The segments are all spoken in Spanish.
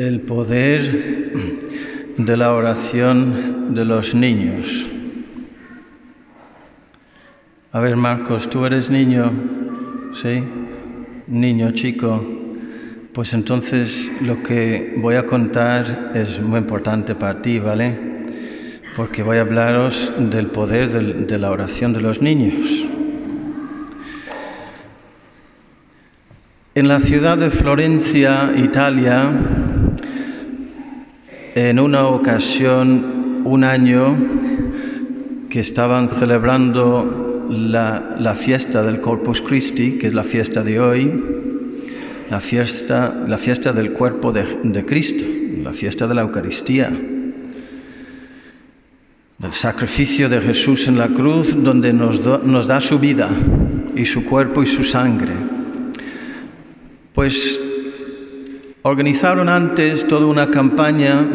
el poder de la oración de los niños. A ver, Marcos, tú eres niño, ¿sí? Niño, chico. Pues entonces lo que voy a contar es muy importante para ti, ¿vale? Porque voy a hablaros del poder de la oración de los niños. En la ciudad de Florencia, Italia, en una ocasión, un año, que estaban celebrando la, fiesta del Corpus Christi, que es la fiesta de hoy, la fiesta, la fiesta del cuerpo de, Cristo, la fiesta de la Eucaristía, del sacrificio de Jesús en la cruz, donde nos, nos da su vida y su cuerpo y su sangre. Pues organizaron antes toda una campaña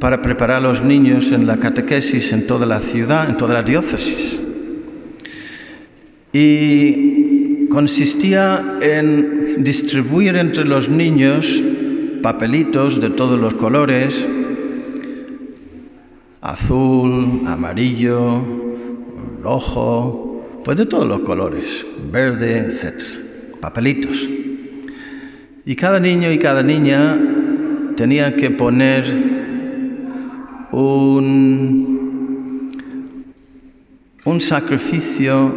para preparar a los niños en la catequesis en toda la ciudad, en toda la diócesis. Y consistía en distribuir entre los niños papelitos de todos los colores, azul, amarillo, rojo, pues de todos los colores, verde, etc. Papelitos. Y cada niño y cada niña tenía que poner un, un sacrificio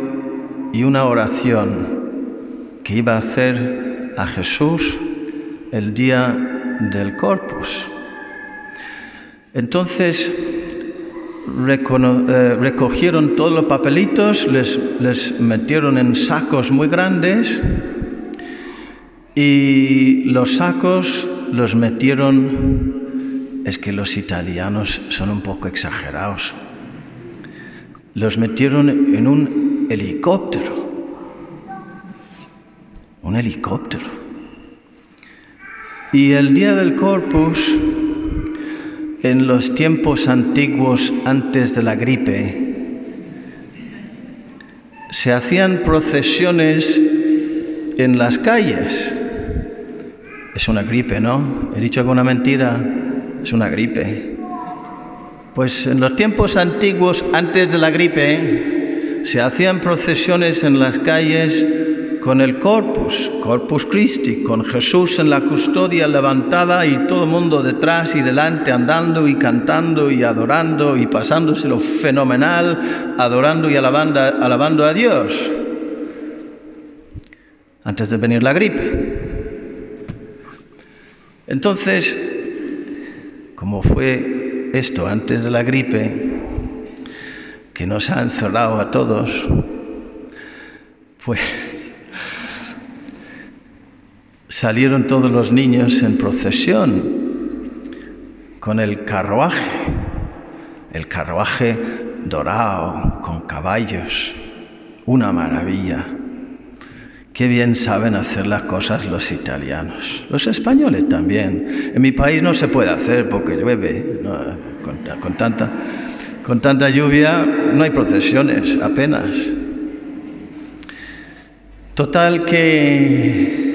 y una oración que iba a hacer a Jesús el día del corpus. Entonces eh, recogieron todos los papelitos, les, les metieron en sacos muy grandes y los sacos los metieron, es que los italianos son un poco exagerados, los metieron en un helicóptero, un helicóptero. Y el día del corpus, en los tiempos antiguos antes de la gripe, se hacían procesiones en las calles es una gripe, ¿no? He dicho alguna mentira, es una gripe. Pues en los tiempos antiguos, antes de la gripe, se hacían procesiones en las calles con el corpus, corpus Christi, con Jesús en la custodia levantada y todo el mundo detrás y delante andando y cantando y adorando y pasándoselo fenomenal, adorando y alabando, alabando a Dios. Antes de venir la gripe. Entonces, como fue esto antes de la gripe, que nos ha encerrado a todos, pues salieron todos los niños en procesión con el carruaje, el carruaje dorado, con caballos, una maravilla. Qué bien saben hacer las cosas los italianos. Los españoles también. En mi país no se puede hacer porque llueve. con, tanta, lluvia no hay procesiones apenas. Total que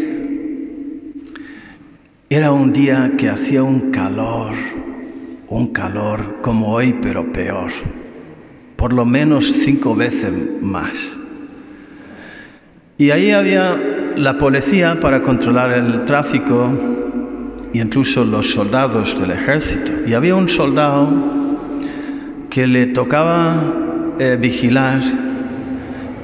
era un día que hacía un calor, un calor como hoy pero peor. Por lo menos cinco veces más. Y ahí había la policía para controlar el tráfico e incluso los soldados del ejército. Y había un soldado que le tocaba eh, vigilar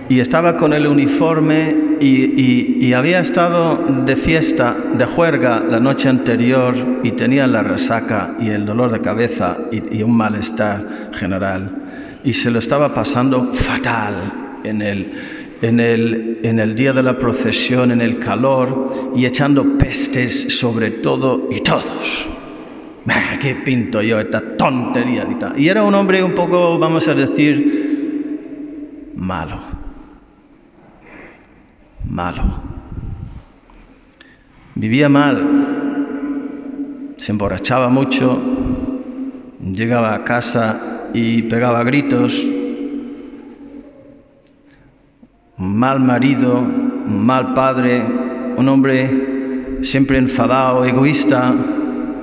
y estaba con el uniforme y, había estado de fiesta, de juerga la noche anterior y tenía la resaca y el dolor de cabeza y, un malestar general. Y se lo estaba pasando fatal en el, en el, día de la procesión, en el calor, y echando pestes sobre todo y todos. ¿Qué pinto yo esta tontería? Y era un hombre un poco, vamos a decir, malo. Malo. Vivía mal, se emborrachaba mucho, llegaba a casa y pegaba gritos, mal marido, mal padre, un hombre siempre enfadado, egoísta,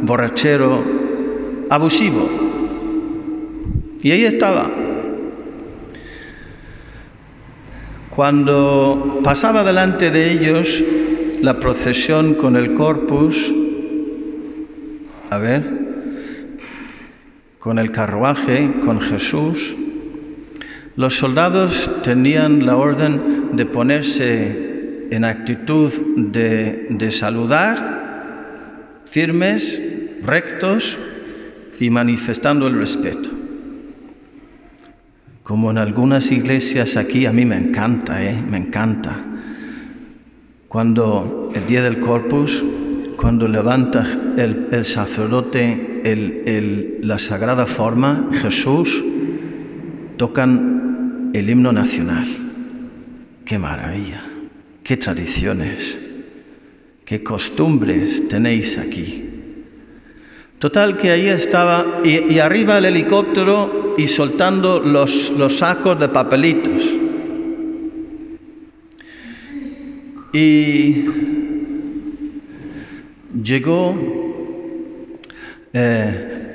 borrachero, abusivo. Y ahí estaba. Cuando pasaba delante de ellos la procesión con el corpus, a ver, con el carruaje, con Jesús, los soldados tenían la orden de ponerse en actitud de, de saludar, firmes, rectos y manifestando el respeto. Como en algunas iglesias aquí, a mí me encanta, ¿eh? me encanta. Cuando el día del corpus, cuando levanta el, sacerdote la sagrada forma, Jesús, tocan el himno nacional. Qué maravilla, qué tradiciones, qué costumbres tenéis aquí. Total que ahí estaba, y, arriba el helicóptero y soltando los, los sacos de papelitos. Y llegó, eh,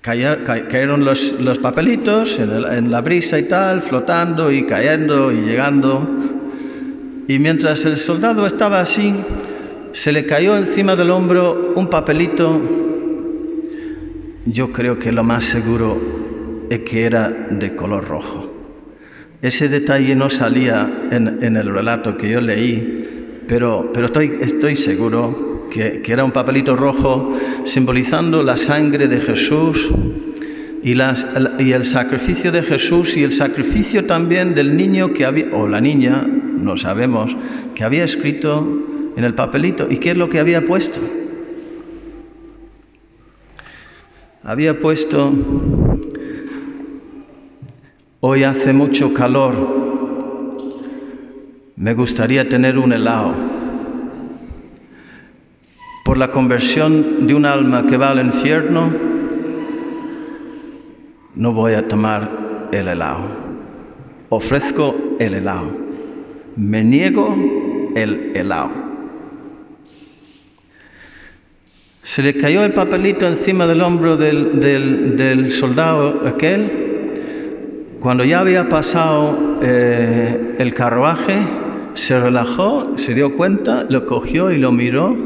cayeron los, los papelitos en, en, la brisa y tal, flotando y cayendo y llegando. Y mientras el soldado estaba así, se le cayó encima del hombro un papelito, yo creo que lo más seguro es que era de color rojo. Ese detalle no salía en, el relato que yo leí, pero, pero estoy, estoy seguro que, era un papelito rojo simbolizando la sangre de Jesús y el sacrificio de Jesús y el sacrificio también del niño que había, o la niña, no sabemos, que había escrito en el papelito. ¿Y qué es lo que había puesto? Había puesto, hoy hace mucho calor, me gustaría tener un helado. La conversión de un alma que va al infierno, no voy a tomar el helado. Ofrezco el helado. Me niego el helado. Se le cayó el papelito encima del hombro del, soldado aquel. Cuando ya había pasado eh, el carruaje, se relajó, se dio cuenta, lo cogió y lo miró.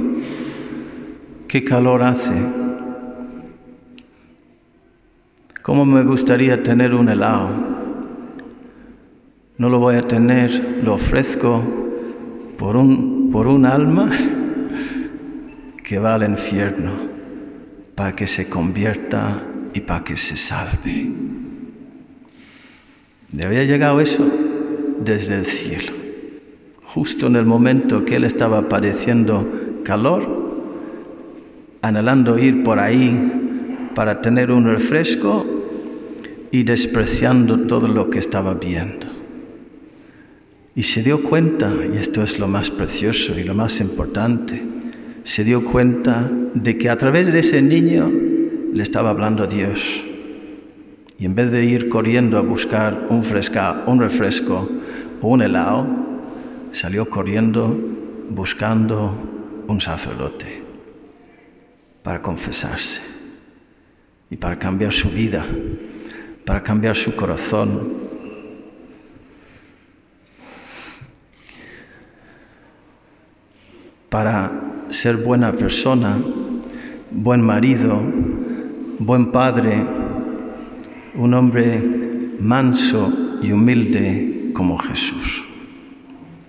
¿Qué calor hace? ¿Cómo me gustaría tener un helado? No lo voy a tener, lo ofrezco por un, por un alma que va al infierno para que se convierta y para que se salve. Le había llegado eso desde el cielo, justo en el momento que él estaba padeciendo calor, anhelando ir por ahí para tener un refresco y despreciando todo lo que estaba viendo. Y se dio cuenta, y esto es lo más precioso y lo más importante, se dio cuenta de que a través de ese niño le estaba hablando a Dios. Y en vez de ir corriendo a buscar un, fresca, un refresco o un helado, salió corriendo buscando un sacerdote para confesarse y para cambiar su vida, para cambiar su corazón. Para ser buena persona, buen marido, buen padre, un hombre manso y humilde como Jesús.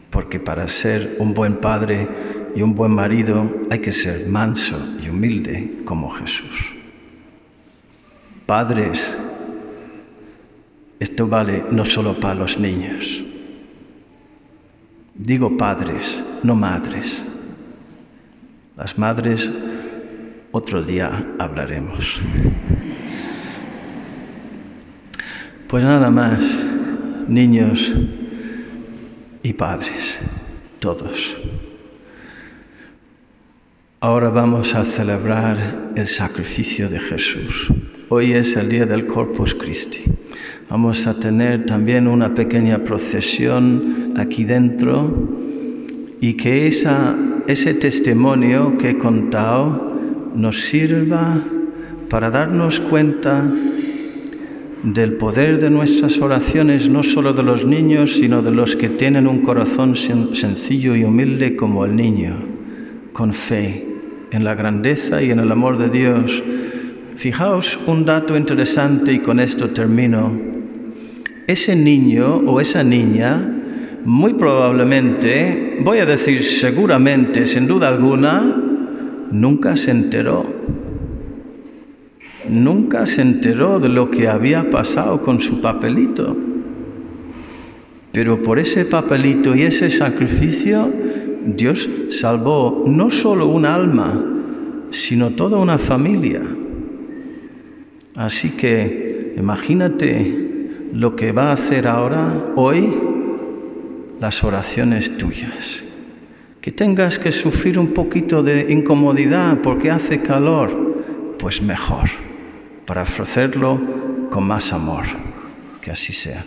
Porque para ser un buen padre y un buen marido hay que ser manso y humilde como Jesús. Padres, esto vale no solo para los niños. Digo padres, no madres. Las madres, otro día hablaremos. Pues nada más, niños y padres, todos. Ahora vamos a celebrar el sacrificio de Jesús. Hoy es el día del Corpus Christi. Vamos a tener también una pequeña procesión aquí dentro y que ese testimonio que he contado nos sirva para darnos cuenta del poder de nuestras oraciones, no solo de los niños, sino de los que tienen un corazón sencillo y humilde como el niño, con fe en la grandeza y en el amor de Dios. Fijaos un dato interesante y con esto termino. Ese niño o esa niña, muy probablemente, voy a decir seguramente, sin duda alguna, nunca se enteró nunca se enteró de lo que había pasado con su papelito. Pero por ese papelito y ese sacrificio, Dios salvó no solo un alma, sino toda una familia. Así que imagínate lo que va a hacer ahora, hoy, las oraciones tuyas. Que tengas que sufrir un poquito de incomodidad porque hace calor, pues mejor para ofrecerlo con más amor. Que así sea.